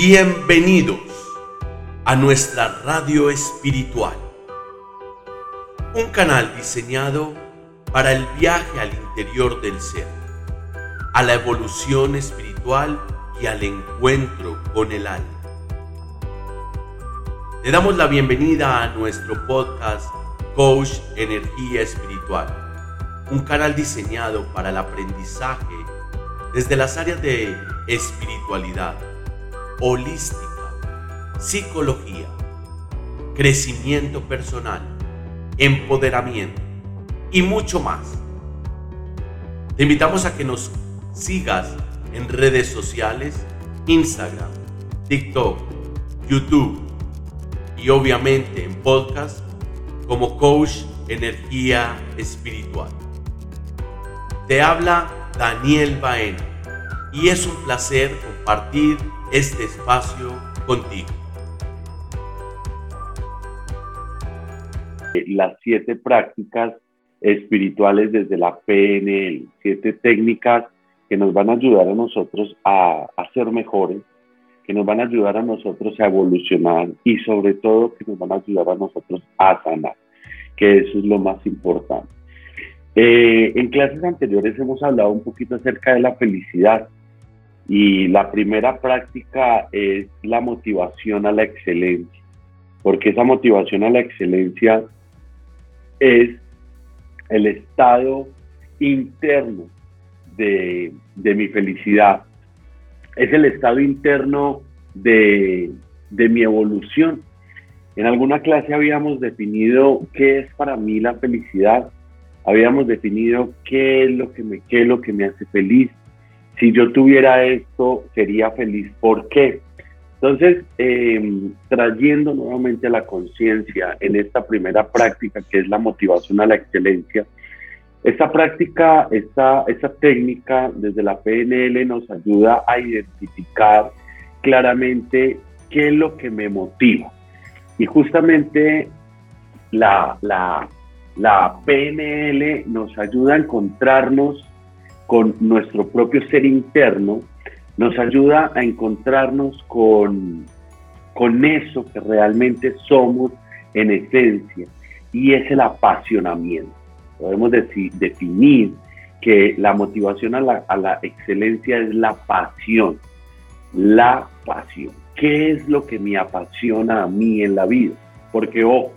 Bienvenidos a nuestra radio espiritual, un canal diseñado para el viaje al interior del ser, a la evolución espiritual y al encuentro con el alma. Le damos la bienvenida a nuestro podcast Coach Energía Espiritual, un canal diseñado para el aprendizaje desde las áreas de espiritualidad holística, psicología, crecimiento personal, empoderamiento y mucho más. Te invitamos a que nos sigas en redes sociales, Instagram, TikTok, YouTube y obviamente en podcast como Coach Energía Espiritual. Te habla Daniel Baena y es un placer compartir este espacio contigo. Las siete prácticas espirituales desde la PNL, siete técnicas que nos van a ayudar a nosotros a, a ser mejores, que nos van a ayudar a nosotros a evolucionar y sobre todo que nos van a ayudar a nosotros a sanar, que eso es lo más importante. Eh, en clases anteriores hemos hablado un poquito acerca de la felicidad y la primera práctica es la motivación a la excelencia, porque esa motivación a la excelencia es el estado interno de, mi felicidad, es el estado interno de, de mi evolución. En alguna clase habíamos definido qué es para mí la felicidad, habíamos definido qué es lo que me, qué es lo que me hace feliz, si yo tuviera esto, sería feliz. ¿Por qué? Entonces, em, trayendo nuevamente la conciencia en esta primera práctica, que es la motivación a la excelencia, esta práctica, esta, esta técnica desde la PNL nos ayuda a identificar claramente qué es lo que me motiva. Y justamente la, la, la PNL nos ayuda a encontrarnos con nuestro propio ser interno, nos ayuda a encontrarnos con, con eso que realmente somos en esencia, y es el apasionamiento. Podemos definir que la motivación a la, a la excelencia es la pasión, la pasión. ¿Qué es lo que me apasiona a mí en la vida? Porque, ojo,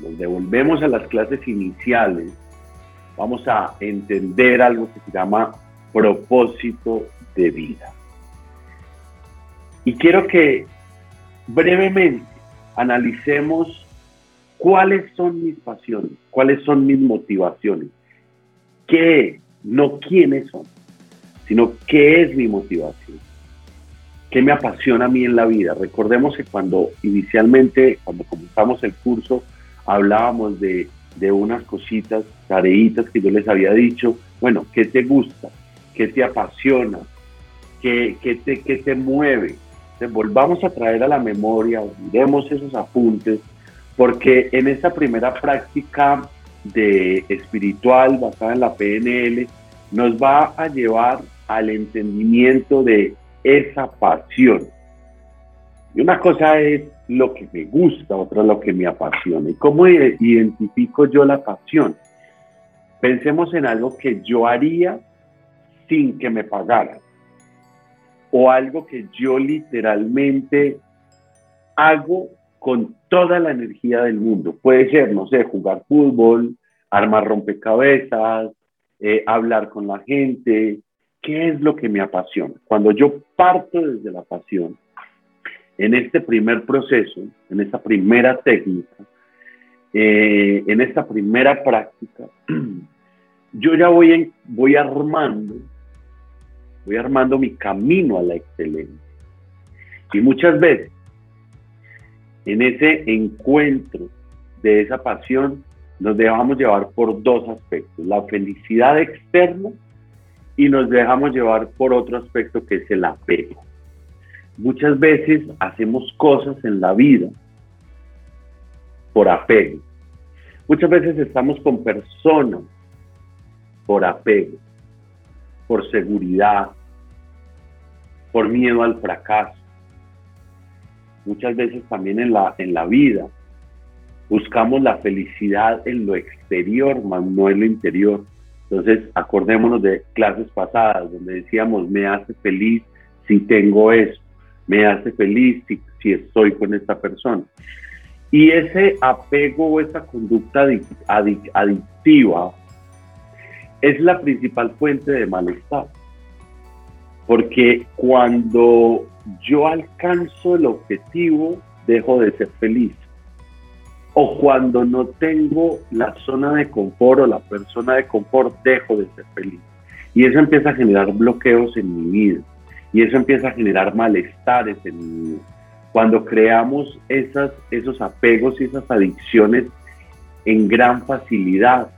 nos devolvemos a las clases iniciales vamos a entender algo que se llama propósito de vida. Y quiero que brevemente analicemos cuáles son mis pasiones, cuáles son mis motivaciones, qué, no quiénes son, sino qué es mi motivación, qué me apasiona a mí en la vida. Recordemos que cuando inicialmente, cuando comenzamos el curso, hablábamos de de unas cositas, tareitas que yo les había dicho, bueno, ¿qué te gusta? ¿Qué te apasiona? ¿Qué, te, qué te mueve? Entonces, volvamos a traer a la memoria, miremos esos apuntes, porque en esta primera práctica de espiritual basada en la PNL, nos va a llevar al entendimiento de esa pasión. Y una cosa es lo que me gusta, otra lo que me apasiona. ¿Y cómo identifico yo la pasión? Pensemos en algo que yo haría sin que me pagaran. O algo que yo literalmente hago con toda la energía del mundo. Puede ser, no sé, jugar fútbol, armar rompecabezas, eh, hablar con la gente. ¿Qué es lo que me apasiona? Cuando yo parto desde la pasión, en este primer proceso, en esta primera técnica, eh, en esta primera práctica, yo ya voy, voy armando, voy armando mi camino a la excelencia. Y muchas veces, en ese encuentro de esa pasión, nos dejamos llevar por dos aspectos, la felicidad externa y nos dejamos llevar por otro aspecto que es el apego. Muchas veces hacemos cosas en la vida por apego. Muchas veces estamos con personas por apego, por seguridad, por miedo al fracaso. Muchas veces también en la, en la vida buscamos la felicidad en lo exterior, más no en lo interior. Entonces, acordémonos de clases pasadas donde decíamos, me hace feliz si tengo eso, me hace feliz si, estoy con esta persona. Y ese apego o esa conducta adictiva es la principal fuente de malestar. Porque cuando yo alcanzo el objetivo, dejo de ser feliz. O cuando no tengo la zona de confort o la persona de confort, dejo de ser feliz. Y eso empieza a generar bloqueos en mi vida. Y eso empieza a generar malestares en mi vida. Cuando creamos esas, esos apegos y esas adicciones en gran facilidad,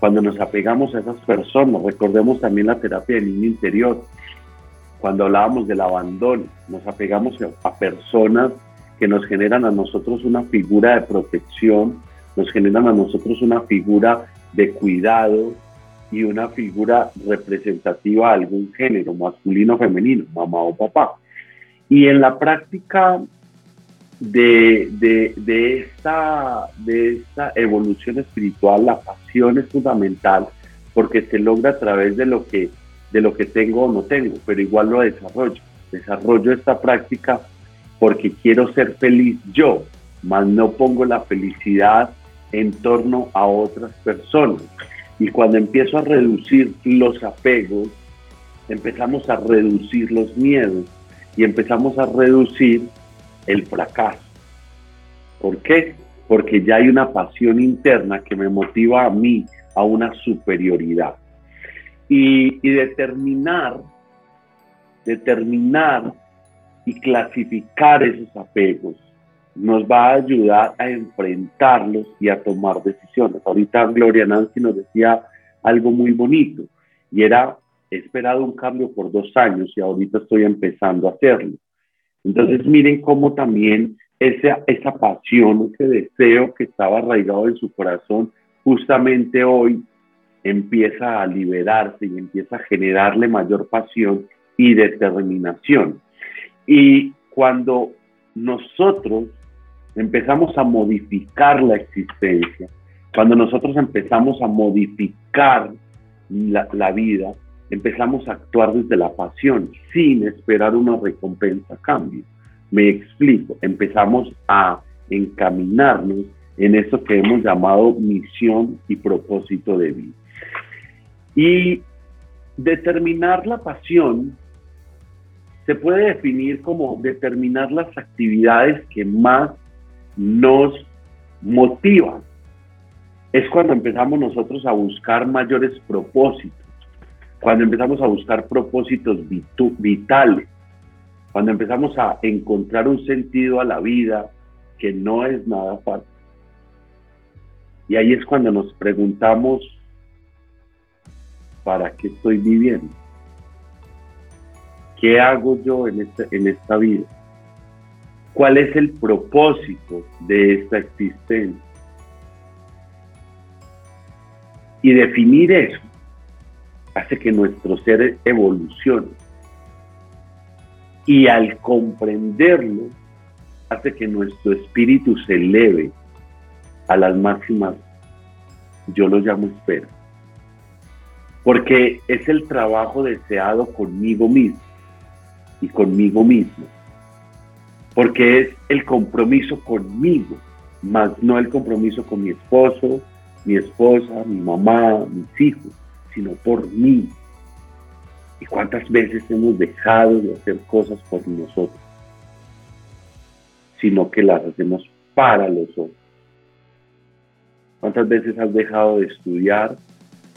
cuando nos apegamos a esas personas, recordemos también la terapia del niño interior, cuando hablábamos del abandono, nos apegamos a personas que nos generan a nosotros una figura de protección, nos generan a nosotros una figura de cuidado y una figura representativa de algún género, masculino o femenino, mamá o papá. Y en la práctica de, de, esta, de esta evolución espiritual, la pasión es fundamental porque se logra a través de lo que, de lo que tengo o no tengo, pero igual lo desarrollo. Desarrollo esta práctica porque quiero ser feliz yo, más no pongo la felicidad en torno a otras personas. Y cuando empiezo a reducir los apegos, empezamos a reducir los miedos y empezamos a reducir el fracaso. ¿Por qué? Porque ya hay una pasión interna que me motiva a mí a una superioridad. Y, determinar, determinar y clasificar esos apegos nos va a ayudar a enfrentarlos y a tomar decisiones. Ahorita Gloria Nancy nos decía algo muy bonito y era, he esperado un cambio por dos años y ahorita estoy empezando a hacerlo. Entonces miren cómo también esa, esa pasión, ese deseo que estaba arraigado en su corazón, justamente hoy empieza a liberarse y empieza a generarle mayor pasión y determinación. Y cuando nosotros empezamos a modificar la existencia, cuando nosotros empezamos a modificar la, la vida, empezamos a actuar desde la pasión, sin esperar una recompensa a cambio. Me explico, empezamos a encaminarnos en eso que hemos llamado misión y propósito de vida. Y determinar la pasión se puede definir como determinar las actividades que más nos motivan. Es cuando empezamos nosotros a buscar mayores propósitos cuando empezamos a buscar propósitos vitales, cuando empezamos a encontrar un sentido a la vida que no es nada fácil. Y ahí es cuando nos preguntamos, ¿para qué estoy viviendo? ¿Qué hago yo en, este, en esta vida? ¿Cuál es el propósito de esta existencia? Y definir eso hace que nuestro ser evolucione. Y al comprenderlo, hace que nuestro espíritu se eleve a las máximas, yo lo llamo espera. Porque es el trabajo deseado conmigo mismo y conmigo mismo. Porque es el compromiso conmigo, más no el compromiso con mi esposo, mi esposa, mi mamá, mis hijos sino por mí. ¿Y cuántas veces hemos dejado de hacer cosas por nosotros? Sino que las hacemos para los otros. ¿Cuántas veces has dejado de estudiar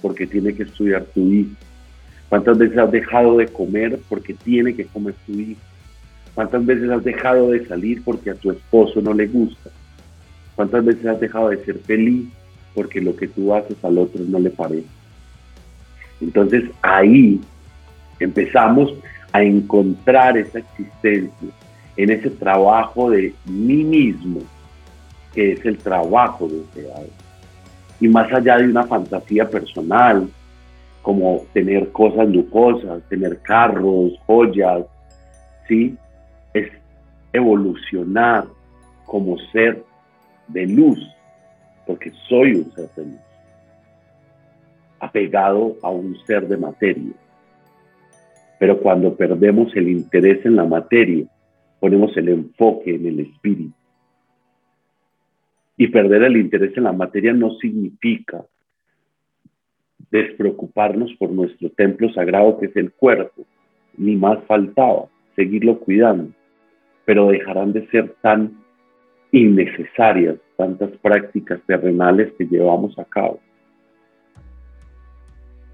porque tiene que estudiar tu hijo? ¿Cuántas veces has dejado de comer porque tiene que comer tu hijo? ¿Cuántas veces has dejado de salir porque a tu esposo no le gusta? ¿Cuántas veces has dejado de ser feliz porque lo que tú haces al otro no le parece? Entonces ahí empezamos a encontrar esa existencia en ese trabajo de mí mismo, que es el trabajo deseado. Y más allá de una fantasía personal, como tener cosas lujosas, tener carros, joyas, ¿sí? Es evolucionar como ser de luz, porque soy un ser de luz, apegado a un ser de materia. Pero cuando perdemos el interés en la materia, ponemos el enfoque en el espíritu. Y perder el interés en la materia no significa despreocuparnos por nuestro templo sagrado que es el cuerpo, ni más faltaba, seguirlo cuidando, pero dejarán de ser tan innecesarias tantas prácticas terrenales que llevamos a cabo.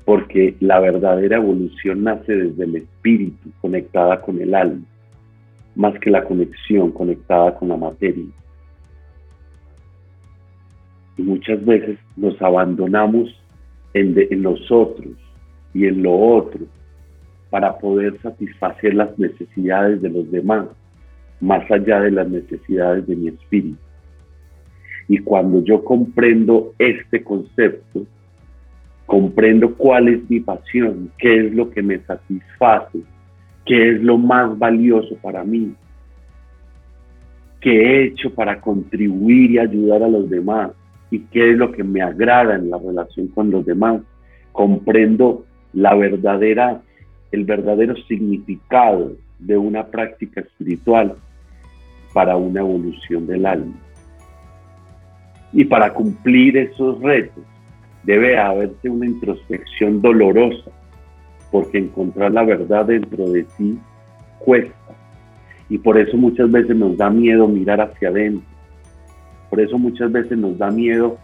Porque la verdadera evolución nace desde el espíritu conectada con el alma, más que la conexión conectada con la materia. Y muchas veces nos abandonamos en, en nosotros y en lo otro para poder satisfacer las necesidades de los demás, más allá de las necesidades de mi espíritu. Y cuando yo comprendo este concepto, comprendo cuál es mi pasión, qué es lo que me satisface, qué es lo más valioso para mí, qué he hecho para contribuir y ayudar a los demás y qué es lo que me agrada en la relación con los demás. Comprendo la verdadera, el verdadero significado de una práctica espiritual para una evolución del alma. Y para cumplir esos retos debe haberse una introspección dolorosa, porque encontrar la verdad dentro de ti cuesta. Y por eso muchas veces nos da miedo mirar hacia adentro. Por eso muchas veces nos da miedo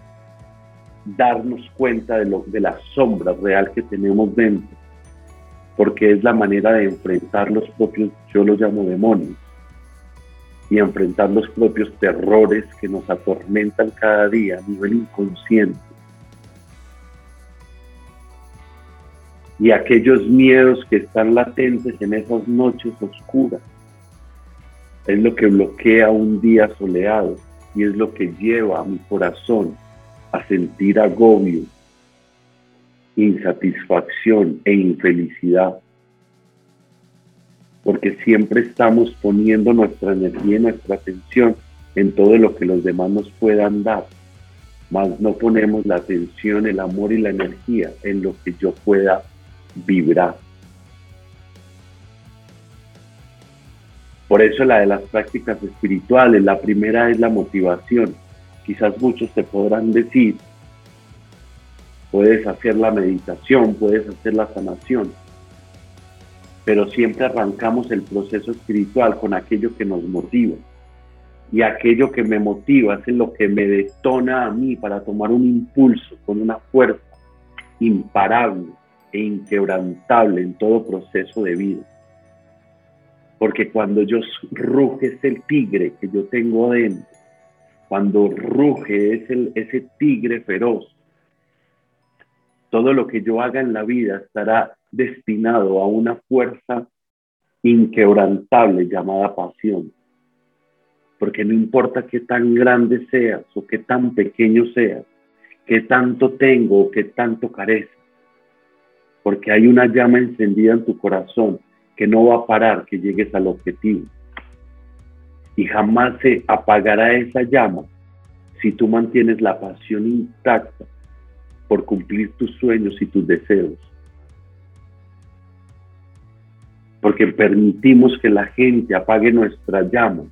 darnos cuenta de, lo, de la sombra real que tenemos dentro. Porque es la manera de enfrentar los propios, yo los llamo demonios y enfrentar los propios terrores que nos atormentan cada día a nivel inconsciente. Y aquellos miedos que están latentes en esas noches oscuras. Es lo que bloquea un día soleado y es lo que lleva a mi corazón a sentir agobio, insatisfacción e infelicidad porque siempre estamos poniendo nuestra energía y nuestra atención en todo lo que los demás nos puedan dar, más no ponemos la atención, el amor y la energía en lo que yo pueda vibrar. Por eso la de las prácticas espirituales, la primera es la motivación. Quizás muchos te podrán decir, puedes hacer la meditación, puedes hacer la sanación, pero siempre arrancamos el proceso espiritual con aquello que nos motiva. Y aquello que me motiva es lo que me detona a mí para tomar un impulso con una fuerza imparable e inquebrantable en todo proceso de vida. Porque cuando yo ruge es el tigre que yo tengo dentro, cuando ruge es ese tigre feroz, todo lo que yo haga en la vida estará destinado a una fuerza inquebrantable llamada pasión. Porque no importa qué tan grande seas o qué tan pequeño seas, qué tanto tengo o qué tanto carece, porque hay una llama encendida en tu corazón que no va a parar que llegues al objetivo. Y jamás se apagará esa llama si tú mantienes la pasión intacta por cumplir tus sueños y tus deseos porque permitimos que la gente apague nuestra llama,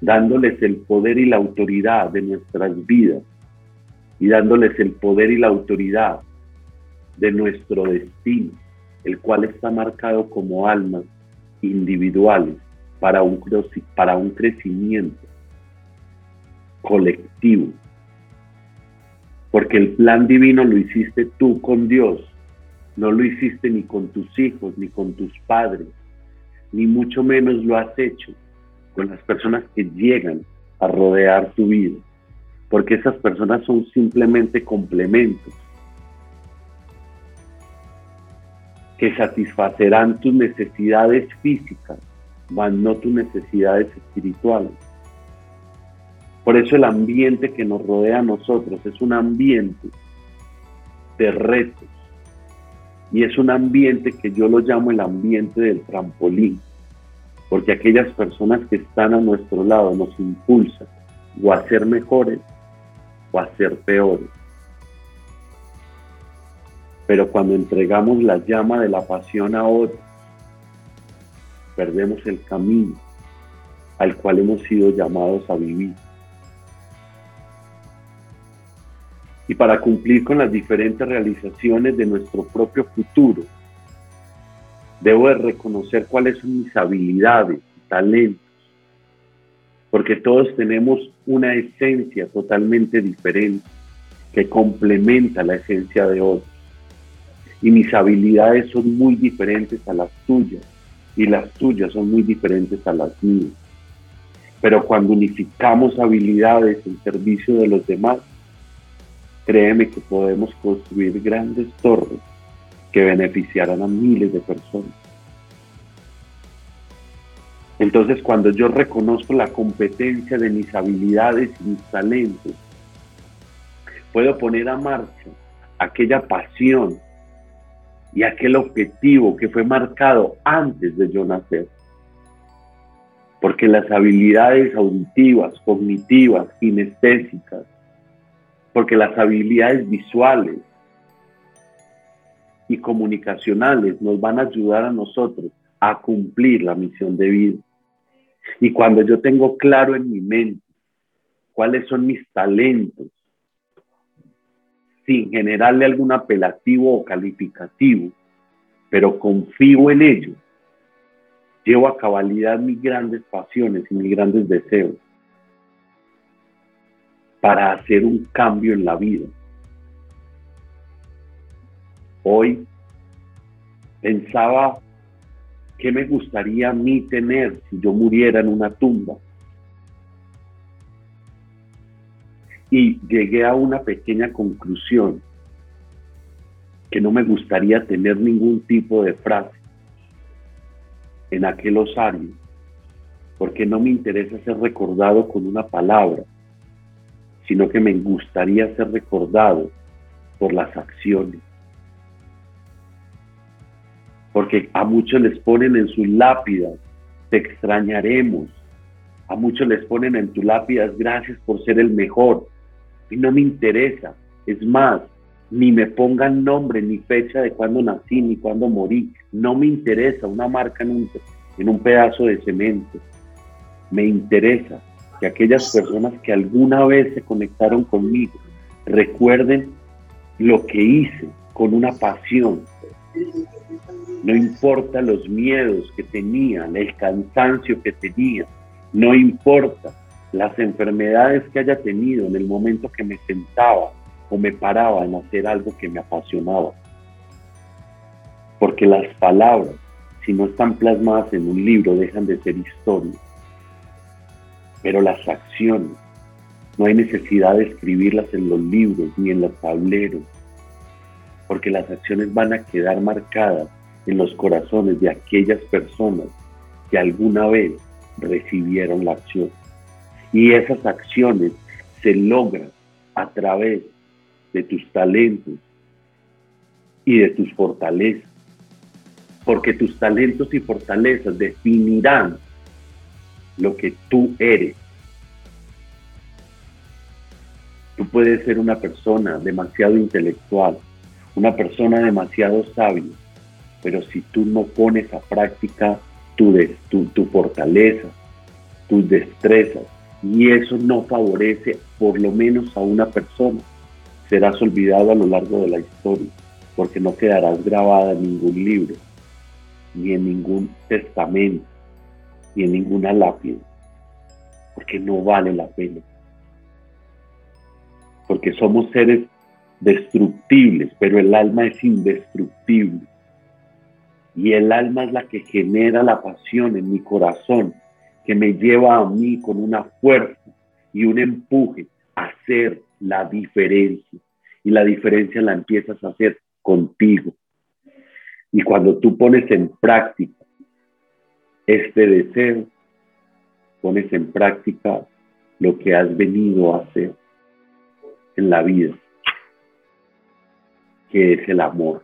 dándoles el poder y la autoridad de nuestras vidas y dándoles el poder y la autoridad de nuestro destino, el cual está marcado como almas individuales para un, para un crecimiento colectivo. Porque el plan divino lo hiciste tú con Dios no lo hiciste ni con tus hijos, ni con tus padres, ni mucho menos lo has hecho con las personas que llegan a rodear tu vida, porque esas personas son simplemente complementos que satisfacerán tus necesidades físicas, mas no tus necesidades espirituales. Por eso el ambiente que nos rodea a nosotros es un ambiente de retos, y es un ambiente que yo lo llamo el ambiente del trampolín, porque aquellas personas que están a nuestro lado nos impulsan o a ser mejores o a ser peores. Pero cuando entregamos la llama de la pasión a otros, perdemos el camino al cual hemos sido llamados a vivir. Y para cumplir con las diferentes realizaciones de nuestro propio futuro, debo de reconocer cuáles son mis habilidades, talentos, porque todos tenemos una esencia totalmente diferente que complementa la esencia de otros. Y mis habilidades son muy diferentes a las tuyas y las tuyas son muy diferentes a las mías. Pero cuando unificamos habilidades en servicio de los demás, créeme que podemos construir grandes torres que beneficiarán a miles de personas. Entonces, cuando yo reconozco la competencia de mis habilidades y mis talentos, puedo poner a marcha aquella pasión y aquel objetivo que fue marcado antes de yo nacer. Porque las habilidades auditivas, cognitivas, kinestésicas, porque las habilidades visuales y comunicacionales nos van a ayudar a nosotros a cumplir la misión de vida. Y cuando yo tengo claro en mi mente cuáles son mis talentos, sin generarle algún apelativo o calificativo, pero confío en ello, llevo a cabalidad mis grandes pasiones y mis grandes deseos para hacer un cambio en la vida. Hoy pensaba ¿Qué me gustaría a mí tener si yo muriera en una tumba? Y llegué a una pequeña conclusión, que no me gustaría tener ningún tipo de frase en aquel osario, porque no me interesa ser recordado con una palabra, sino que me gustaría ser recordado por las acciones porque a muchos les ponen en sus lápidas, te extrañaremos. A muchos les ponen en tus lápidas, gracias por ser el mejor. Y no me interesa. Es más, ni me pongan nombre, ni fecha de cuándo nací, ni cuándo morí. No me interesa una marca en un, en un pedazo de cemento. Me interesa que aquellas personas que alguna vez se conectaron conmigo recuerden lo que hice con una pasión, no importa los miedos que tenían, el cansancio que tenía, no importa las enfermedades que haya tenido en el momento que me sentaba o me paraba en hacer algo que me apasionaba. Porque las palabras, si no están plasmadas en un libro, dejan de ser historia. Pero las acciones, no hay necesidad de escribirlas en los libros ni en los tableros, porque las acciones van a quedar marcadas en los corazones de aquellas personas que alguna vez recibieron la acción. Y esas acciones se logran a través de tus talentos y de tus fortalezas. Porque tus talentos y fortalezas definirán lo que tú eres. Tú puedes ser una persona demasiado intelectual, una persona demasiado sabia, pero si tú no pones a práctica tu, tu, tu fortaleza, tus destrezas, y eso no favorece por lo menos a una persona, serás olvidado a lo largo de la historia, porque no quedarás grabada en ningún libro, ni en ningún testamento, ni ninguna lápida, porque no vale la pena. Porque somos seres destructibles, pero el alma es indestructible. Y el alma es la que genera la pasión en mi corazón, que me lleva a mí con una fuerza y un empuje a hacer la diferencia. Y la diferencia la empiezas a hacer contigo. Y cuando tú pones en práctica este deseo, pones en práctica lo que has venido a hacer en la vida, que es el amor,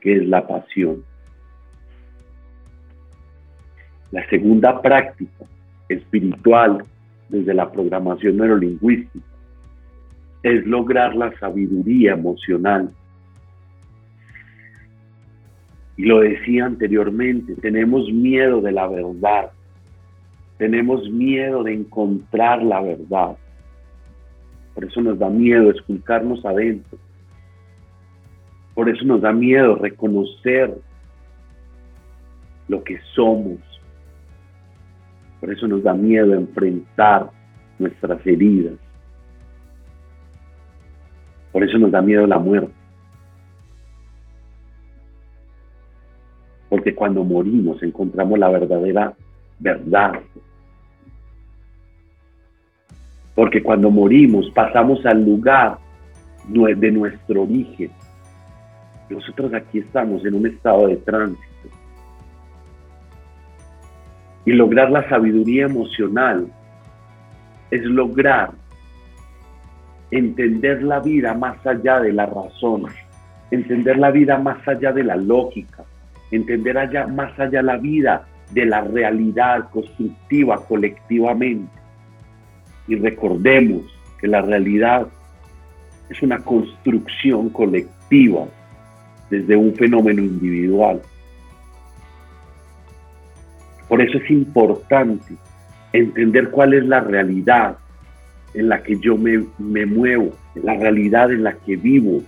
que es la pasión La segunda práctica espiritual desde la programación neurolingüística es lograr la sabiduría emocional. Y lo decía anteriormente, tenemos miedo de la verdad, tenemos miedo de encontrar la verdad. Por eso nos da miedo esculcarnos adentro. Por eso nos da miedo reconocer lo que somos. Por eso nos da miedo enfrentar nuestras heridas. Por eso nos da miedo la muerte. Porque cuando morimos encontramos la verdadera verdad. Porque cuando morimos pasamos al lugar de nuestro origen. Nosotros aquí estamos en un estado de tránsito. Y lograr la sabiduría emocional es lograr entender la vida más allá de la razón, entender la vida más allá de la lógica, entender allá, más allá la vida de la realidad constructiva colectivamente. Y recordemos que la realidad es una construcción colectiva desde un fenómeno individual. Por eso es importante entender cuál es la realidad en la que yo me, me muevo, la realidad en la que vivo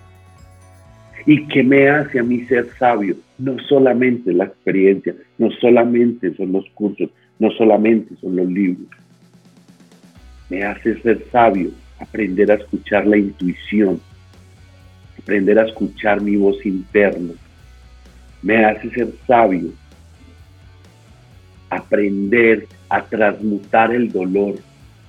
y que me hace a mí ser sabio. No solamente la experiencia, no solamente son los cursos, no solamente son los libros. Me hace ser sabio, aprender a escuchar la intuición, aprender a escuchar mi voz interna. Me hace ser sabio, aprender a transmutar el dolor.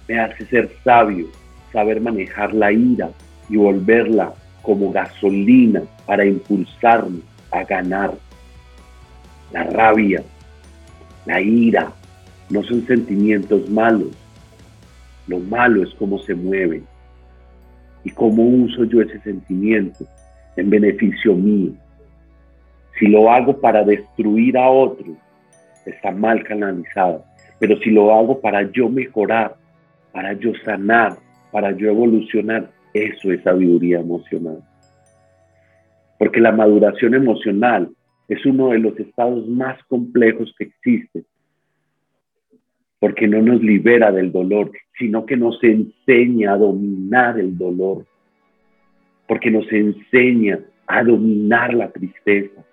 Me hace ser sabio, saber manejar la ira y volverla como gasolina para impulsarme a ganar. La rabia, la ira, no son sentimientos malos. Lo malo es cómo se mueven y cómo uso yo ese sentimiento en beneficio mío. Si lo hago para destruir a otro, está mal canalizado. Pero si lo hago para yo mejorar, para yo sanar, para yo evolucionar, eso es sabiduría emocional. Porque la maduración emocional es uno de los estados más complejos que existen. Porque no nos libera del dolor, sino que nos enseña a dominar el dolor. Porque nos enseña a dominar la tristeza.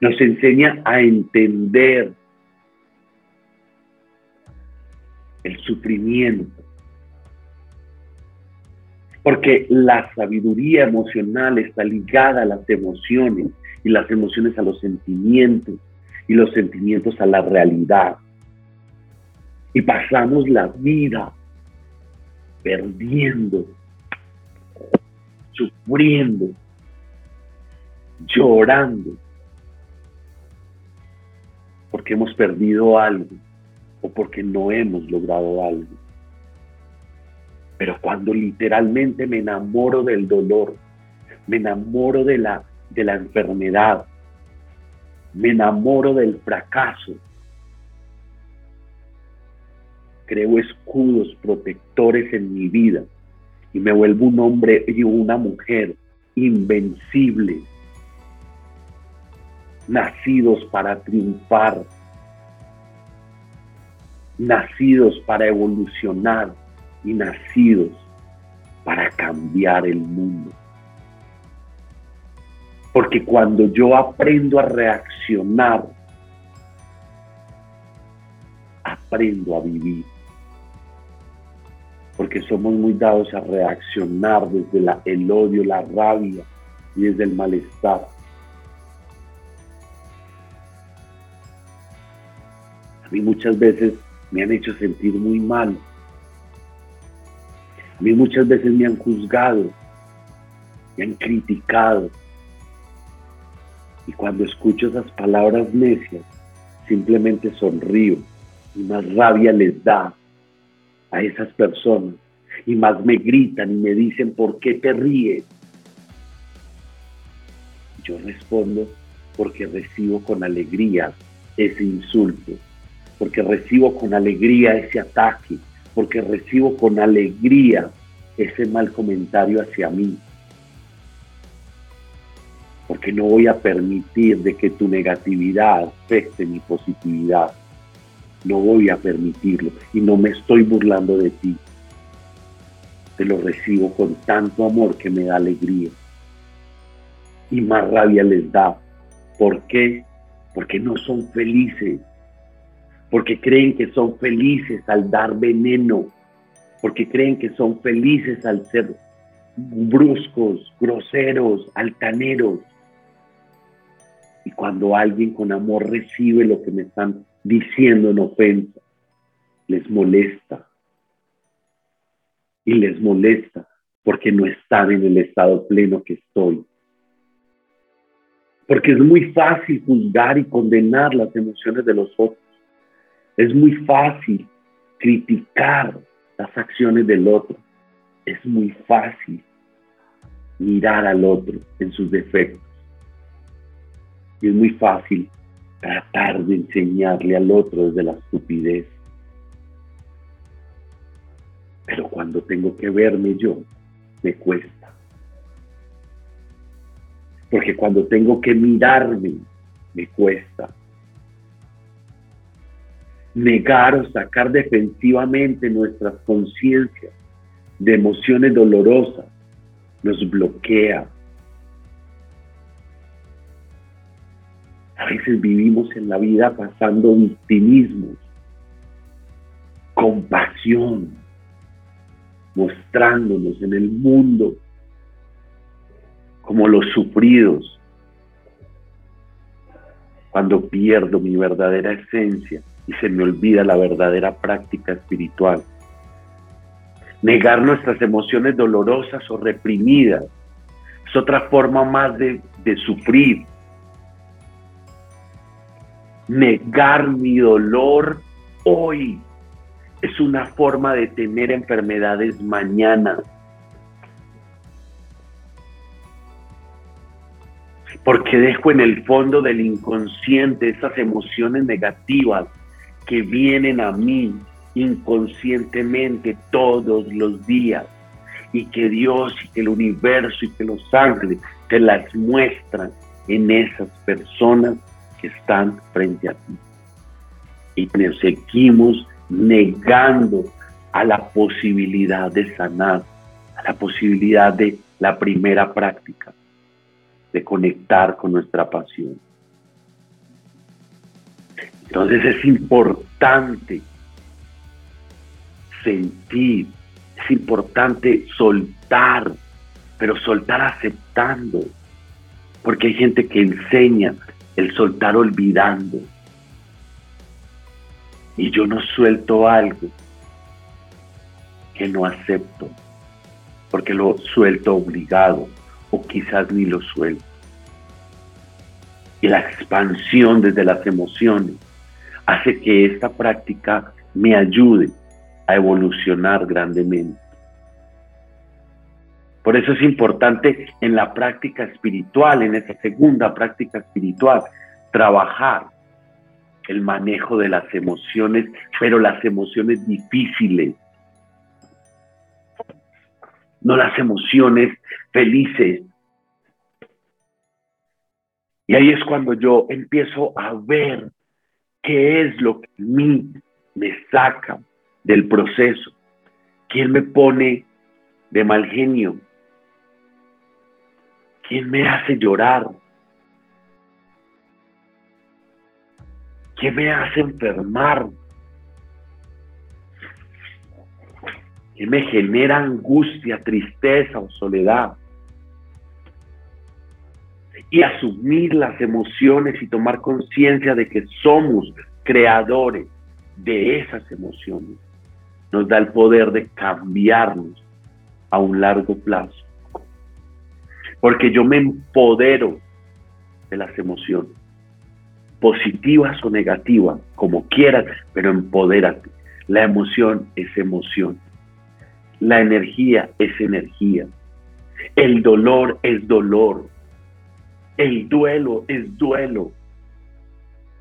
Nos enseña a entender el sufrimiento. Porque la sabiduría emocional está ligada a las emociones y las emociones a los sentimientos y los sentimientos a la realidad. Y pasamos la vida perdiendo, sufriendo, llorando, porque hemos perdido algo o porque no hemos logrado algo. Pero cuando literalmente me enamoro del dolor, me enamoro de la, de la enfermedad, me enamoro del fracaso, creo escudos protectores en mi vida y me vuelvo un hombre y una mujer invencible, nacidos para triunfar, nacidos para evolucionar y nacidos para cambiar el mundo. Porque cuando yo aprendo a reaccionar, aprendo a vivir. Porque somos muy dados a reaccionar desde la, el odio, la rabia y desde el malestar. A mí muchas veces me han hecho sentir muy mal. Mí muchas veces me han juzgado, me han criticado. Y cuando escucho esas palabras necias, simplemente sonrío y más rabia les da a esas personas y más me gritan y me dicen, ¿por qué te ríes? Yo respondo, porque recibo con alegría ese insulto, porque recibo con alegría ese ataque, porque recibo con alegría ese mal comentario hacia mí. Porque no voy a permitir de que tu negatividad afecte mi positividad. No voy a permitirlo y no me estoy burlando de ti. Te lo recibo con tanto amor que me da alegría. Y más rabia les da. ¿Por qué? Porque no son felices. Porque creen que son felices al dar veneno. Porque creen que son felices al ser bruscos, groseros, altaneros. Y cuando alguien con amor recibe lo que me están diciendo en ofensa, les molesta. Y les molesta porque no están en el estado pleno que estoy. Porque es muy fácil juzgar y condenar las emociones de los otros. Es muy fácil criticar las acciones del otro. Es muy fácil mirar al otro en sus defectos. Y es muy fácil tratar de enseñarle al otro desde la estupidez. Pero cuando tengo que verme yo, me cuesta. Porque cuando tengo que mirarme, me cuesta. Negar o sacar defensivamente nuestras conciencias de emociones dolorosas nos bloquea. A veces vivimos en la vida pasando victimismo, compasión, mostrándonos en el mundo como los sufridos, cuando pierdo mi verdadera esencia y se me olvida la verdadera práctica espiritual. Negar nuestras emociones dolorosas o reprimidas es otra forma más de, sufrir. Negar mi dolor hoy es una forma de tener enfermedades mañana. porque dejo en el fondo del inconsciente esas emociones negativas que vienen a mí inconscientemente todos los días y que Dios y que el universo y que los ángeles te las muestran en esas personas que están frente a ti. Y nos seguimos negando a la posibilidad de sanar, a la posibilidad de la primera práctica de conectar con nuestra pasión. Entonces es importante sentir, es importante soltar, pero soltar aceptando, porque hay gente que enseña el soltar olvidando. Y yo no suelto algo que no acepto, porque lo suelto obligado o quizás ni lo suelto. Y la expansión desde las emociones hace que esta práctica me ayude a evolucionar grandemente. Por eso es importante en la práctica espiritual, en esa segunda práctica espiritual, trabajar el manejo de las emociones, pero las emociones difíciles, no las emociones felices. Y ahí es cuando yo empiezo a ver qué es lo que a mí me saca del proceso, quién me pone de mal genio, quién me hace llorar, quién me hace enfermar, que me genera angustia, tristeza o soledad. Y asumir las emociones y tomar conciencia de que somos creadores de esas emociones nos da el poder de cambiarnos a un largo plazo. Porque yo me empodero de las emociones, positivas o negativas, como quieras, pero empodérate. La emoción es emoción. La energía es energía. El dolor es dolor. El duelo es duelo.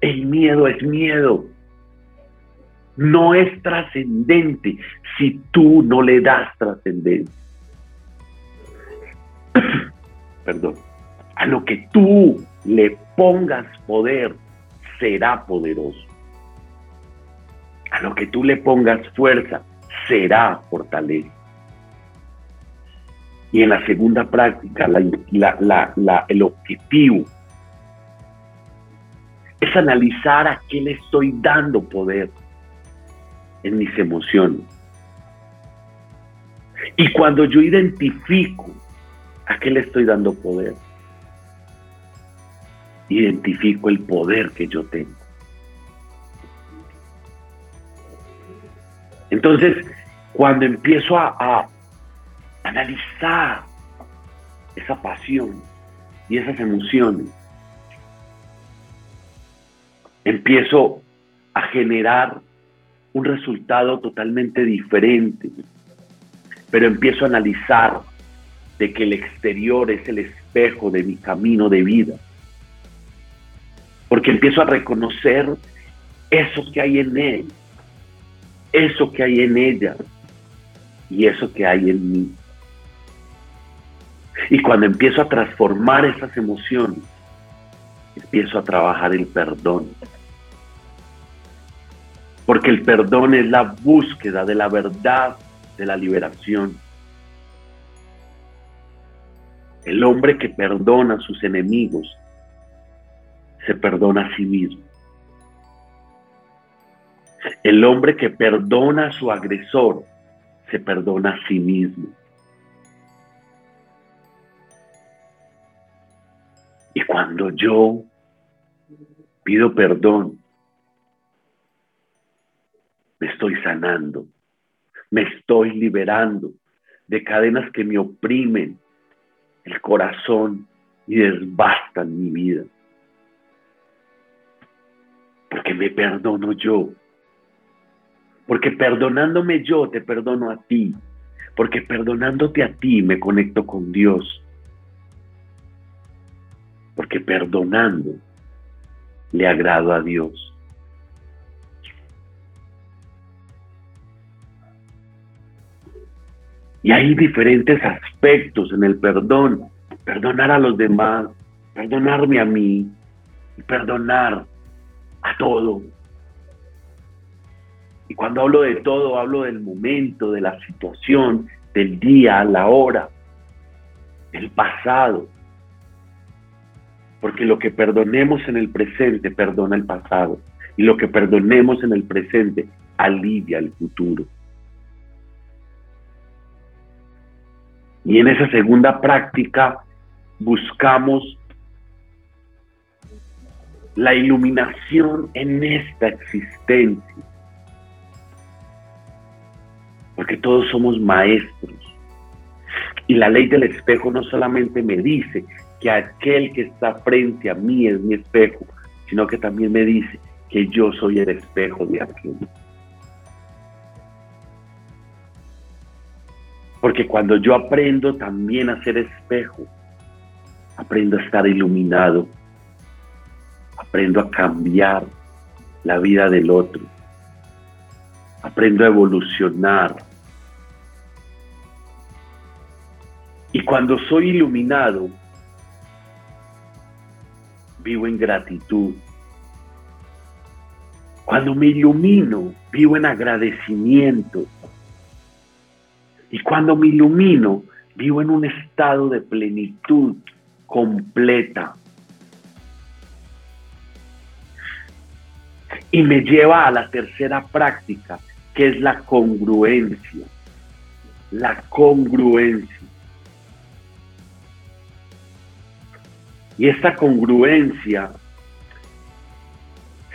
El miedo es miedo. No es trascendente si tú no le das trascendencia. Perdón. A lo que tú le pongas poder, será poderoso. A lo que tú le pongas fuerza, será fortaleza. Y en la segunda práctica, el objetivo es analizar a qué le estoy dando poder en mis emociones. Y cuando yo identifico a qué le estoy dando poder, identifico el poder que yo tengo. Entonces, cuando empiezo a, analizar esa pasión y esas emociones, empiezo a generar un resultado totalmente diferente, pero empiezo a analizar de que el exterior es el espejo de mi camino de vida, porque empiezo a reconocer eso que hay en él, eso que hay en ella y eso que hay en mí. Y cuando empiezo a transformar esas emociones, empiezo a trabajar el perdón. Porque el perdón es la búsqueda de la verdad, de la liberación. El hombre que perdona a sus enemigos se perdona a sí mismo. El hombre que perdona a su agresor se perdona a sí mismo. Y cuando yo pido perdón, me estoy sanando, me estoy liberando de cadenas que me oprimen el corazón y desbastan mi vida. Porque me perdono yo. Porque perdonándome yo te perdono a ti. Porque perdonándote a ti me conecto con Dios. Porque perdonando le agrado a Dios. Y hay diferentes aspectos en el perdón. Perdonar a los demás, perdonarme a mí, perdonar a todo. Y cuando hablo de todo, hablo del momento, de la situación, del día, la hora, del pasado. Porque lo que perdonemos en el presente perdona el pasado. Y lo que perdonemos en el presente alivia el futuro. Y en esa segunda práctica buscamos la iluminación en esta existencia. Porque todos somos maestros. Y la ley del espejo no solamente me dice que aquel que está frente a mí es mi espejo, sino que también me dice que yo soy el espejo de aquel. Porque cuando yo aprendo también a ser espejo, aprendo a estar iluminado, aprendo a cambiar la vida del otro, aprendo a evolucionar. Y cuando soy iluminado, vivo en gratitud. Cuando me ilumino, vivo en agradecimiento. Y cuando me ilumino, vivo en un estado de plenitud completa. Y me lleva a la tercera práctica, que es la congruencia. La congruencia. Y esta congruencia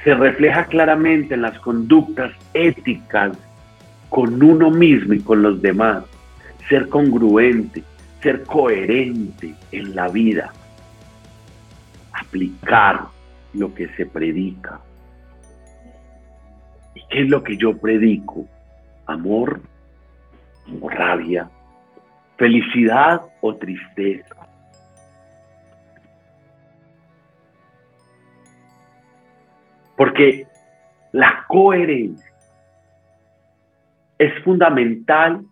se refleja claramente en las conductas éticas con uno mismo y con los demás, ser congruente, ser coherente en la vida, aplicar lo que se predica. ¿Y qué es lo que yo predico? Amor o rabia, felicidad o tristeza. Porque la coherencia es fundamental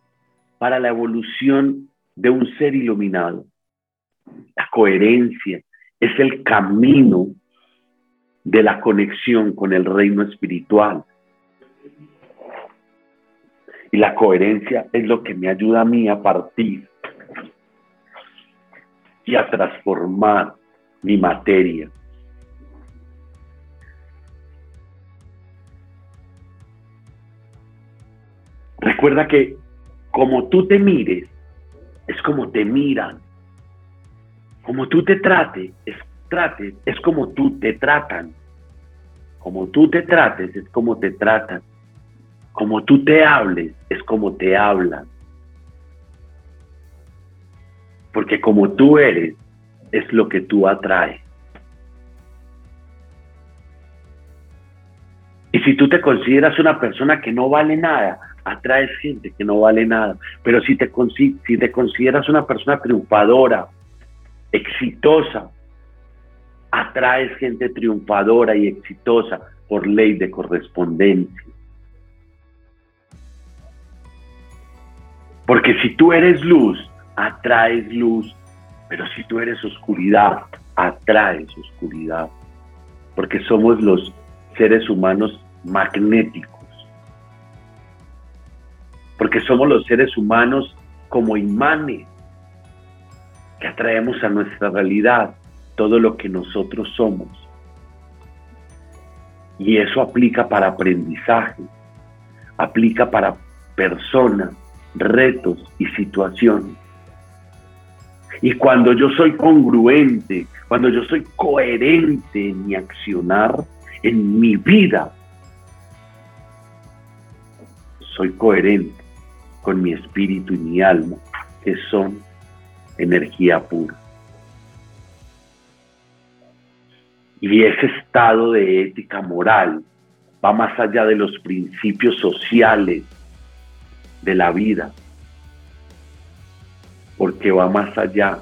para la evolución de un ser iluminado. La coherencia es el camino de la conexión con el reino espiritual. Y la coherencia es lo que me ayuda a mí a partir y a transformar mi materia. Recuerda que como tú te mires, es como te miran. Como tú te trates, es, trates, es como tú te tratan. Como tú te trates, es como te tratan. Como tú te hables, es como te hablan. Porque como tú eres, es lo que tú atraes. Y si tú te consideras una persona que no vale nada, atraes gente que no vale nada. Pero si te, si te consideras una persona triunfadora, exitosa, atraes gente triunfadora y exitosa por ley de correspondencia. Porque si tú eres luz, atraes luz, pero si tú eres oscuridad, atraes oscuridad. Porque somos los seres humanos magnéticos porque somos los seres humanos como imanes que atraemos a nuestra realidad todo lo que nosotros somos. Y eso aplica para aprendizaje, aplica para personas, retos y situaciones. Y cuando yo soy congruente, cuando yo soy coherente en mi accionar, en mi vida, soy coherente con mi espíritu y mi alma, que son energía pura. Y ese estado de ética moral va más allá de los principios sociales de la vida, porque va más allá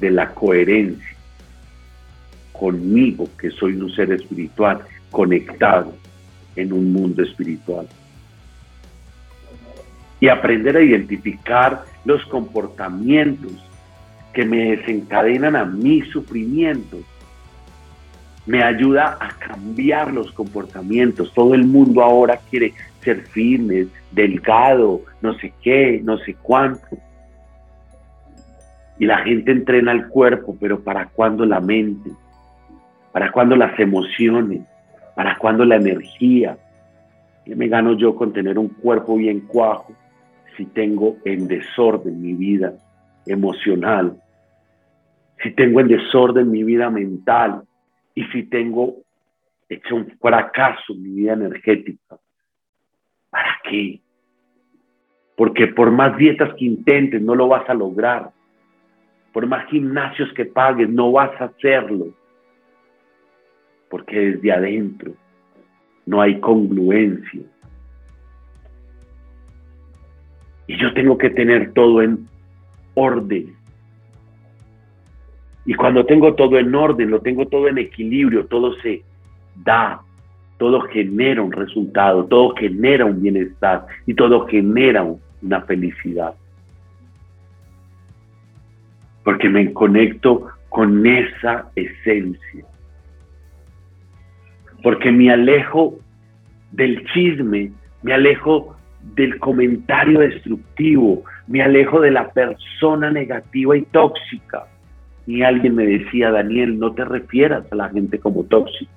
de la coherencia conmigo, que soy un ser espiritual, conectado en un mundo espiritual y aprender a identificar los comportamientos que me desencadenan a mi sufrimiento. Me ayuda a cambiar los comportamientos. Todo el mundo ahora quiere ser firme, delgado, no sé qué, no sé cuánto. Y la gente entrena el cuerpo, pero ¿para cuándo la mente? ¿Para cuándo las emociones? ¿Para cuándo la energía? ¿Qué me gano yo con tener un cuerpo bien cuajo? Si tengo en desorden mi vida emocional, si tengo en desorden mi vida mental y si tengo hecho un fracaso mi vida energética. ¿Para qué? Porque por más dietas que intentes no lo vas a lograr. Por más gimnasios que pagues no vas a hacerlo. Porque desde adentro no hay congruencia. Y yo tengo que tener todo en orden. Y cuando tengo todo en orden, lo tengo todo en equilibrio, todo se da, todo genera un resultado, todo genera un bienestar y todo genera una felicidad. Porque me conecto con esa esencia. Porque me alejo del chisme, me alejo del comentario destructivo, me alejo de la persona negativa y tóxica. Y alguien me decía, Daniel, no te refieras a la gente como tóxica.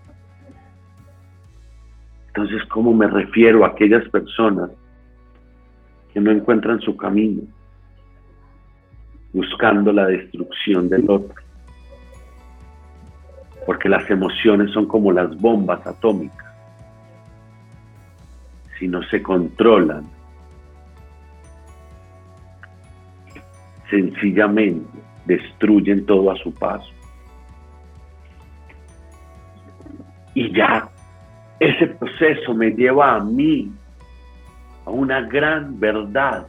Entonces, ¿cómo me refiero a aquellas personas que no encuentran su camino, buscando la destrucción del otro? Porque las emociones son como las bombas atómicas si no se controlan, sencillamente destruyen todo a su paso. Y ya ese proceso me lleva a mí a una gran verdad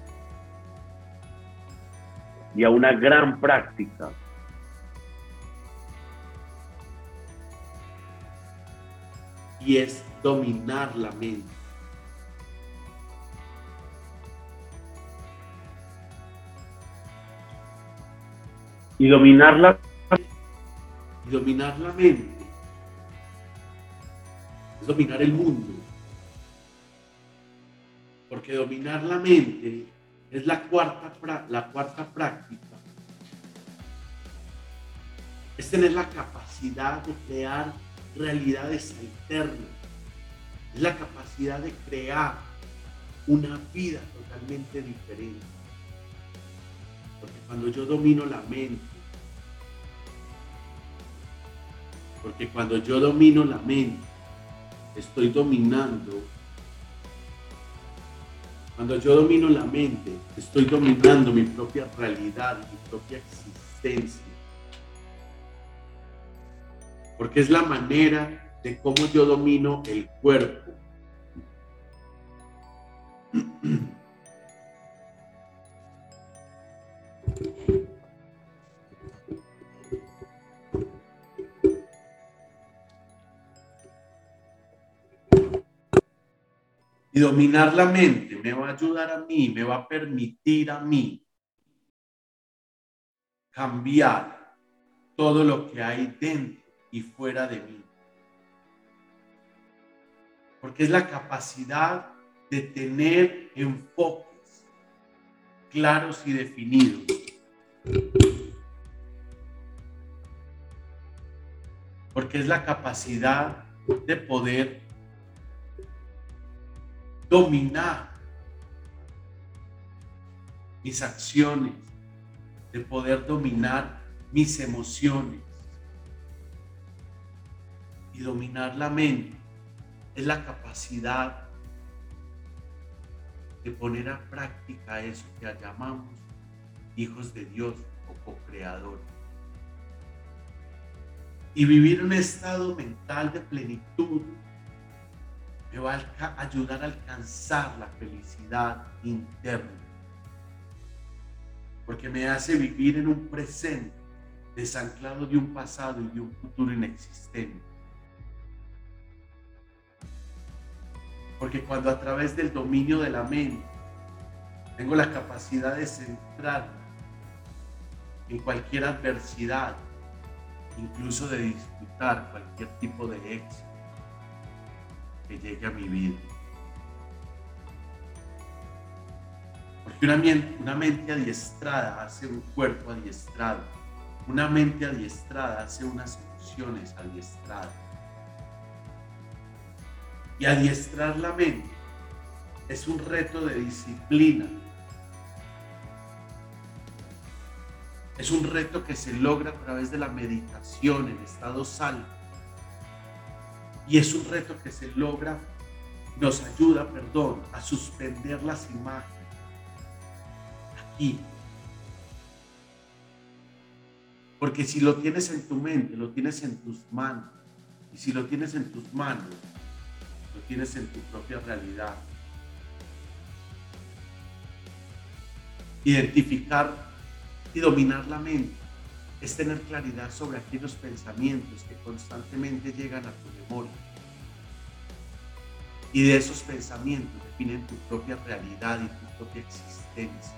y a una gran práctica. y es dominar la mente. Y dominar la, y dominar la mente es dominar el mundo. Porque dominar la mente es la cuarta, la cuarta práctica. Es tener la capacidad de crear realidades alternas. Es la capacidad de crear una vida totalmente diferente. Porque cuando yo domino la mente, porque cuando yo domino la mente, estoy dominando. Cuando yo domino la mente, estoy dominando mi propia realidad, mi propia existencia. Porque es la manera de cómo yo domino el cuerpo. Y dominar la mente me va a ayudar a mí, me va a permitir a mí cambiar todo lo que hay dentro y fuera de mí. Porque es la capacidad de tener enfoques claros y definidos. Porque es la capacidad de poder dominar mis acciones, de poder dominar mis emociones. Y dominar la mente es la capacidad de poner a práctica eso que llamamos hijos de Dios o co-creadores. Y vivir un estado mental de plenitud me va a ayudar a alcanzar la felicidad interna. Porque me hace vivir en un presente desanclado de un pasado y de un futuro inexistente. Porque cuando a través del dominio de la mente tengo la capacidad de centrar en cualquier adversidad, incluso de disfrutar cualquier tipo de éxito que llegue a mi vida. Porque una, mente adiestrada hace un cuerpo adiestrado. Una mente adiestrada hace unas emociones adiestradas. Y adiestrar la mente es un reto de disciplina. Es un reto que se logra a través de la meditación en estado salvo y es un reto que se logra, nos ayuda, perdón, a suspender las imágenes aquí. Porque si lo tienes en tu mente, lo tienes en tus manos. Y si lo tienes en tus manos, lo tienes en tu propia realidad. Identificar y dominar la mente es tener claridad sobre aquellos pensamientos que constantemente llegan a tu memoria. Y de esos pensamientos definen tu propia realidad y tu propia existencia.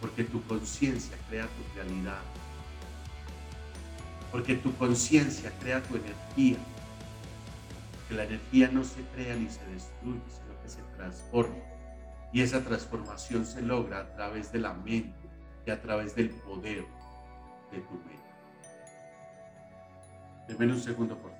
Porque tu conciencia crea tu realidad. Porque tu conciencia crea tu energía. Que la energía no se crea ni se destruye, sino que se transforma. Y esa transformación se logra a través de la mente y a través del poder de tu mente. Deme un segundo, por favor.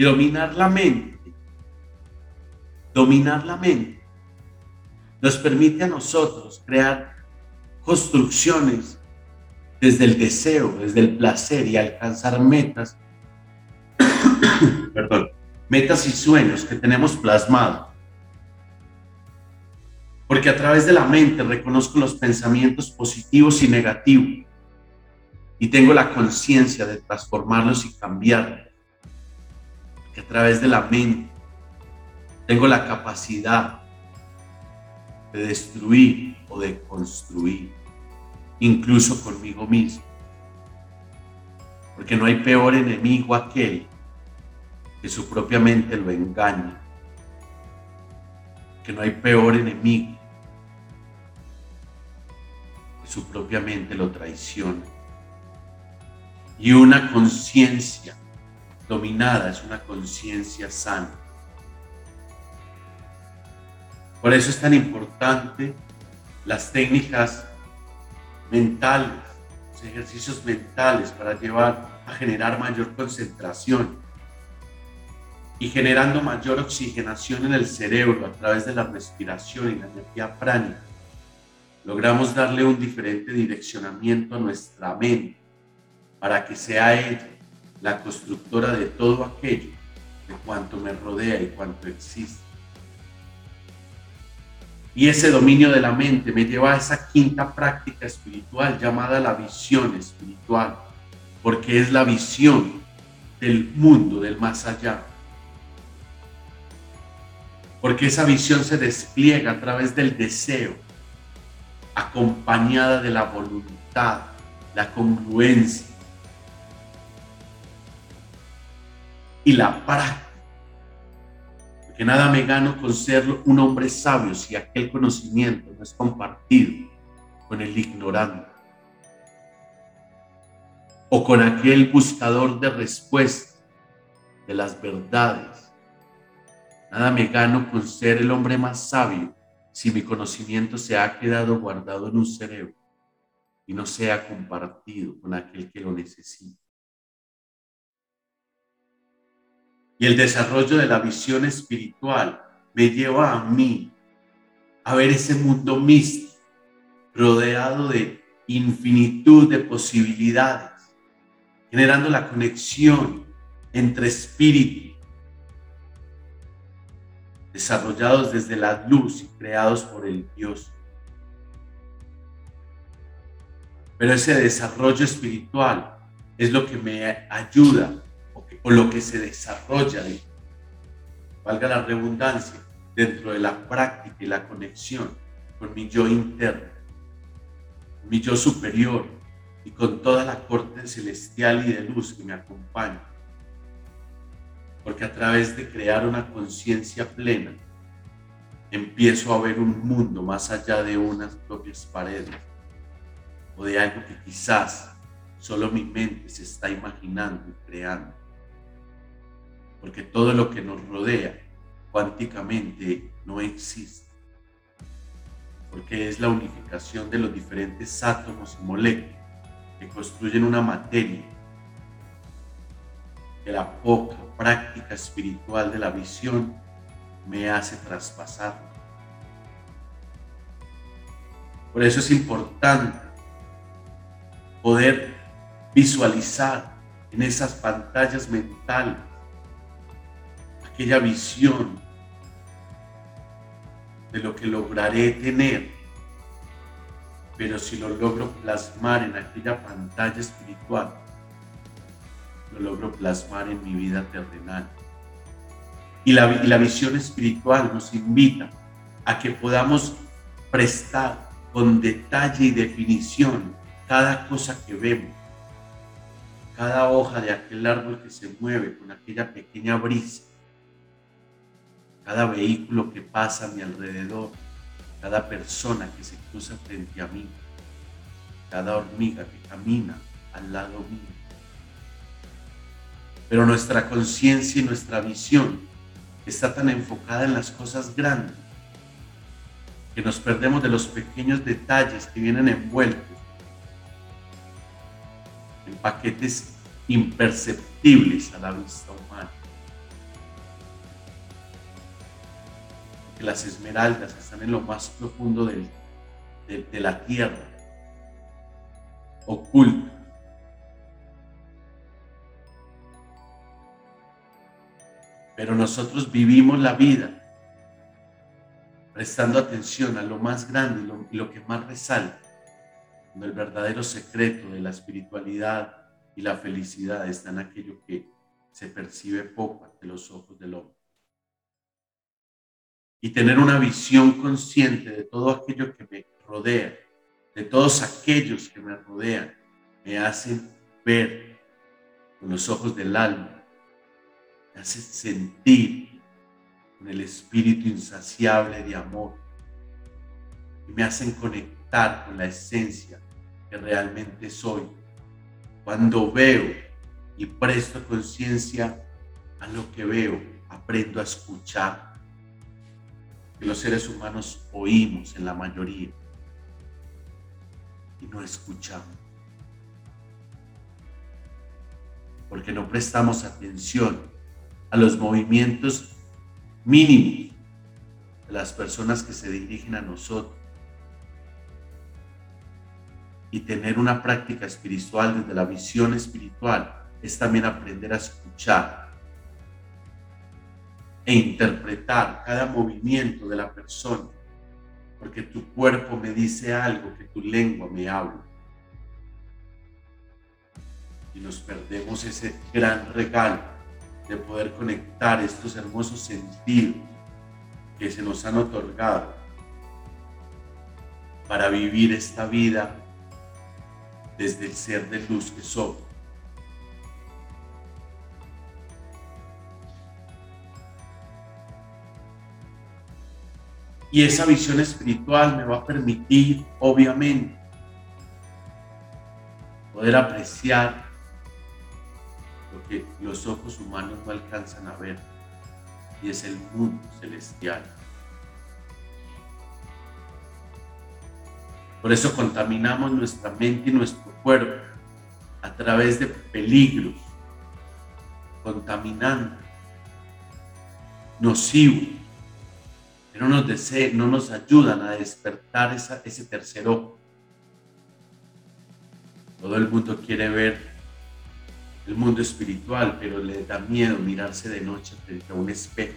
Y dominar la mente, dominar la mente, nos permite a nosotros crear construcciones desde el deseo, desde el placer y alcanzar metas, perdón, metas y sueños que tenemos plasmados. Porque a través de la mente reconozco los pensamientos positivos y negativos y tengo la conciencia de transformarlos y cambiarlos. A través de la mente tengo la capacidad de destruir o de construir, incluso conmigo mismo. Porque no hay peor enemigo aquel que su propia mente lo engaña. Que no hay peor enemigo que su propia mente lo traiciona y una conciencia dominada es una conciencia sana. Por eso es tan importante las técnicas mentales, los ejercicios mentales para llevar a generar mayor concentración y generando mayor oxigenación en el cerebro a través de la respiración y la energía pránica. Logramos darle un diferente direccionamiento a nuestra mente para que sea ella la constructora de todo aquello, de cuanto me rodea y cuanto existe. Y ese dominio de la mente me lleva a esa quinta práctica espiritual llamada la visión espiritual, porque es la visión del mundo, del más allá. Porque esa visión se despliega a través del deseo, acompañada de la voluntad, la congruencia, y la práctica. Porque nada me gano con ser un hombre sabio si aquel conocimiento no es compartido con el ignorante o con aquel buscador de respuestas de las verdades. Nada me gano con ser el hombre más sabio si mi conocimiento se ha quedado guardado en un cerebro y no sea compartido con aquel que lo necesita. Y el desarrollo de la visión espiritual me lleva a mí a ver ese mundo místico, rodeado de infinitud de posibilidades, generando la conexión entre espíritus, desarrollados desde la luz y creados por el Dios. Pero ese desarrollo espiritual es lo que me ayuda o lo que se desarrolla, valga la redundancia, dentro de la práctica y la conexión con mi yo interno, mi yo superior y con toda la corte celestial y de luz que me acompaña. Porque a través de crear una conciencia plena, empiezo a ver un mundo más allá de unas propias paredes o de algo que quizás solo mi mente se está imaginando y creando porque todo lo que nos rodea cuánticamente no existe, porque es la unificación de los diferentes átomos y moléculas que construyen una materia que la poca práctica espiritual de la visión me hace traspasar. Por eso es importante poder visualizar en esas pantallas mentales aquella visión de lo que lograré tener, pero si lo logro plasmar en aquella pantalla espiritual, lo logro plasmar en mi vida terrenal. Y la, la visión espiritual nos invita a que podamos prestar con detalle y definición cada cosa que vemos, cada hoja de aquel árbol que se mueve con aquella pequeña brisa, cada vehículo que pasa a mi alrededor, cada persona que se cruza frente a mí, cada hormiga que camina al lado mío. Pero nuestra conciencia y nuestra visión está tan enfocada en las cosas grandes que nos perdemos de los pequeños detalles que vienen envueltos en paquetes imperceptibles a la vista humana que las esmeraldas están en lo más profundo de, la tierra, ocultas. Pero nosotros vivimos la vida prestando atención a lo más grande y lo, que más resalta, cuando el verdadero secreto de la espiritualidad y la felicidad está en aquello que se percibe poco ante los ojos del hombre. Y tener una visión consciente de todo aquello que me rodea, de todos aquellos que me rodean, me hacen ver con los ojos del alma, me hacen sentir con el espíritu insaciable de amor y me hacen conectar con la esencia que realmente soy. Cuando veo y presto conciencia a lo que veo, aprendo a escuchar. Que los seres humanos oímos en la mayoría y no escuchamos. Porque no prestamos atención a los movimientos mínimo de las personas que se dirigen a nosotros. Y tener una práctica espiritual desde la visión espiritual es también aprender a escuchar e interpretar cada movimiento de la persona, porque tu cuerpo me dice algo que tu lengua me habla. Y nos perdemos ese gran regalo de poder conectar estos hermosos sentidos que se nos han otorgado para vivir esta vida desde el ser de luz que somos. Y esa visión espiritual me va a permitir, obviamente, poder apreciar que los ojos humanos no alcanzan a ver, y es el mundo celestial. Por eso contaminamos nuestra mente y nuestro cuerpo a través de peligros, contaminando, nocivos, nos, no nos ayudan a despertar ese tercer ojo. Todo el mundo quiere ver el mundo espiritual, pero le da miedo mirarse de noche frente a un espejo.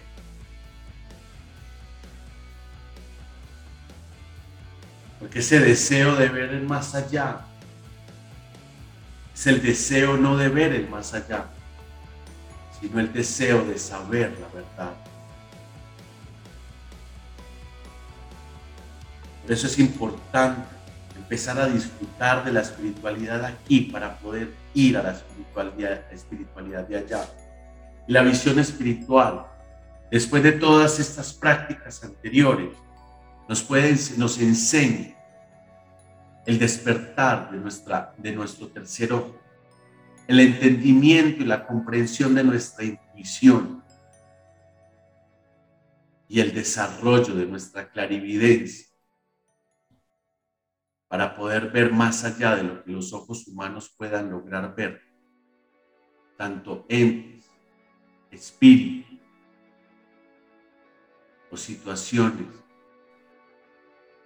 Porque ese deseo de ver el más allá es el deseo no de ver el más allá, sino el deseo de saber la verdad. Por eso es importante empezar a disfrutar de la espiritualidad aquí para poder ir a la espiritualidad, espiritualidad de allá. La visión espiritual, después de todas estas prácticas anteriores, nos, puede, nos enseña el despertar de, nuestra, de nuestro tercer ojo, el entendimiento y la comprensión de nuestra intuición y el desarrollo de nuestra clarividencia para poder ver más allá de lo que los ojos humanos puedan lograr ver, tanto entes, espíritus o situaciones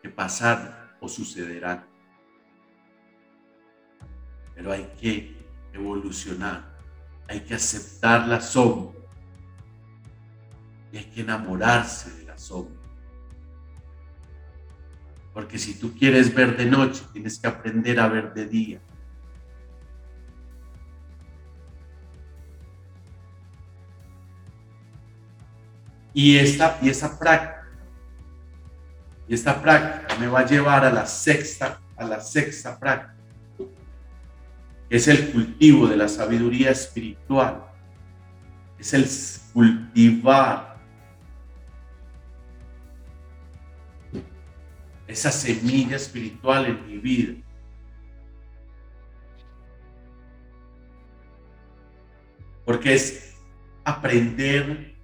que pasaron o sucederán. Pero hay que evolucionar, hay que aceptar la sombra y hay que enamorarse de la sombra. Porque si tú quieres ver de noche, tienes que aprender a ver de día. Y esta, y esa práctica, y esta práctica me va a llevar a la sexta, a la sexta práctica, que es el cultivo de la sabiduría espiritual. Es el cultivar esa semilla espiritual en mi vida. Porque es aprender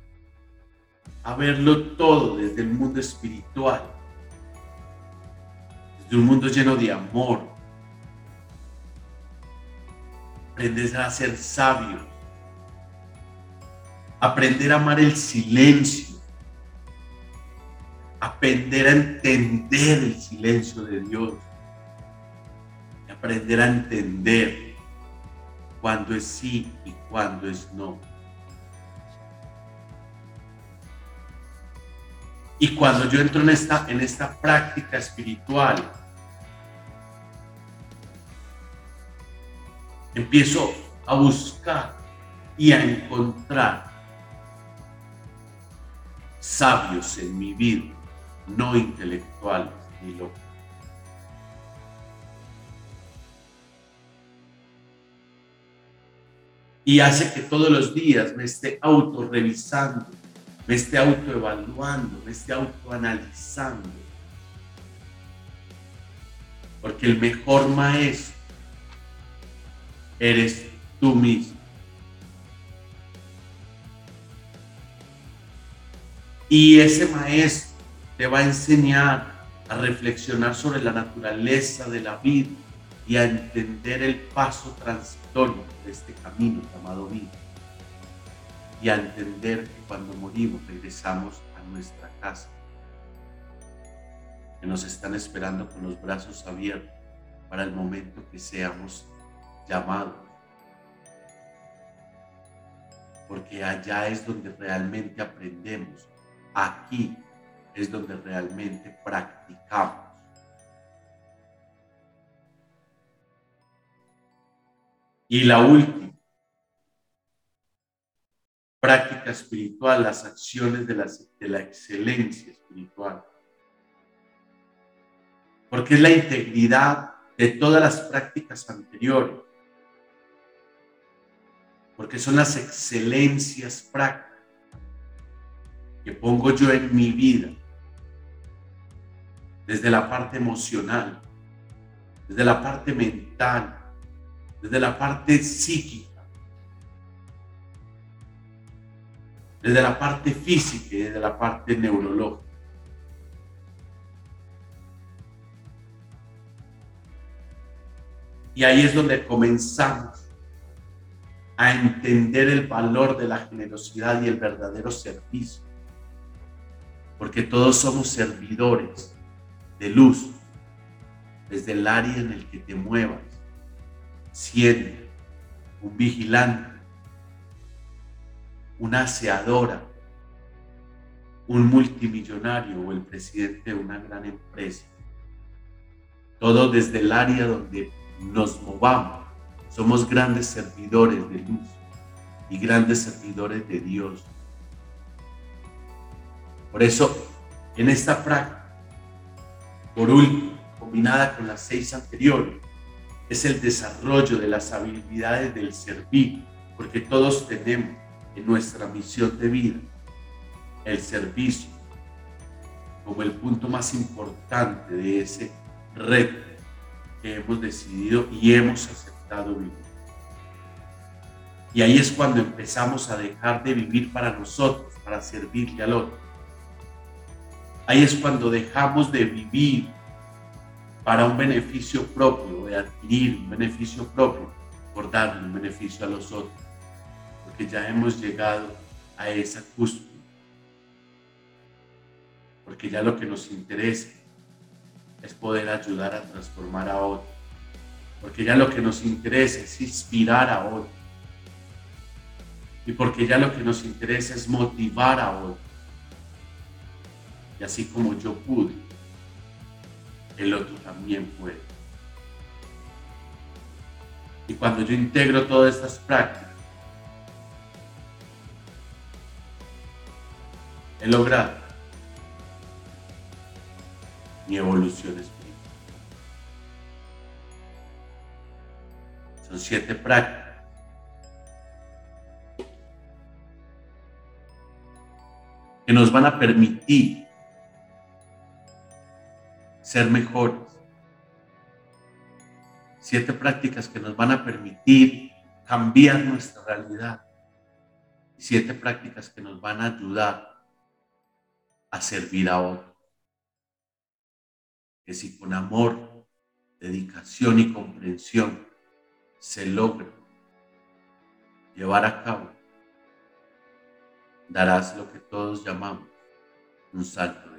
a verlo todo desde el mundo espiritual, desde un mundo lleno de amor. Aprender a ser sabio, aprender a amar el silencio, aprender a entender el silencio de Dios, aprender a entender cuándo es sí y cuándo es no. Y cuando yo entro en esta, en esta práctica espiritual, empiezo a buscar y a encontrar sabios en mi vida, no intelectuales ni locos. Y hace que todos los días me esté autorrevisando, me esté autoevaluando, me esté autoanalizando. Porque el mejor maestro eres tú mismo. Y ese maestro te va a enseñar a reflexionar sobre la naturaleza de la vida y a entender el paso transitorio de este camino llamado vida. Y a entender que cuando morimos regresamos a nuestra casa, que nos están esperando con los brazos abiertos para el momento que seamos llamados. Porque allá es donde realmente aprendemos Aquí es donde realmente practicamos. Y la última, práctica espiritual, las acciones de la, de la excelencia espiritual. Porque es la integridad de todas las prácticas anteriores. Porque son las excelencias prácticas que pongo yo en mi vida, desde la parte emocional, desde la parte mental, desde la parte psíquica, desde la parte física y desde la parte neurológica. Y ahí es donde comenzamos a entender el valor de la generosidad y el verdadero servicio porque todos somos servidores de luz desde el área en el que te muevas, siendo un vigilante, una aseadora, un multimillonario o el presidente de una gran empresa. Todo desde el área donde nos movamos. Somos grandes servidores de luz y grandes servidores de Dios. Por eso, en esta práctica, por último, combinada con las seis anteriores, es el desarrollo de las habilidades del servir, porque todos tenemos en nuestra misión de vida el servicio como el punto más importante de ese reto que hemos decidido y hemos aceptado vivir. Y ahí es cuando empezamos a dejar de vivir para nosotros, para servirle al otro Ahí es cuando dejamos de vivir para un beneficio propio, de adquirir un beneficio propio, por darle un beneficio a los otros, porque ya hemos llegado a esa cúspide, porque ya lo que nos interesa es poder ayudar a transformar a otros, porque ya lo que nos interesa es inspirar a otros, y porque ya lo que nos interesa es motivar a otros así como yo pude, el otro también puede. Y cuando yo integro todas estas prácticas, he logrado mi evolución espiritual. Son siete prácticas. que nos van a permitir ser mejores. Siete prácticas que nos van a permitir cambiar nuestra realidad. Siete prácticas que nos van a ayudar a servir a otros. Que si con amor, dedicación y comprensión se logra llevar a cabo, darás lo que todos llamamos un salto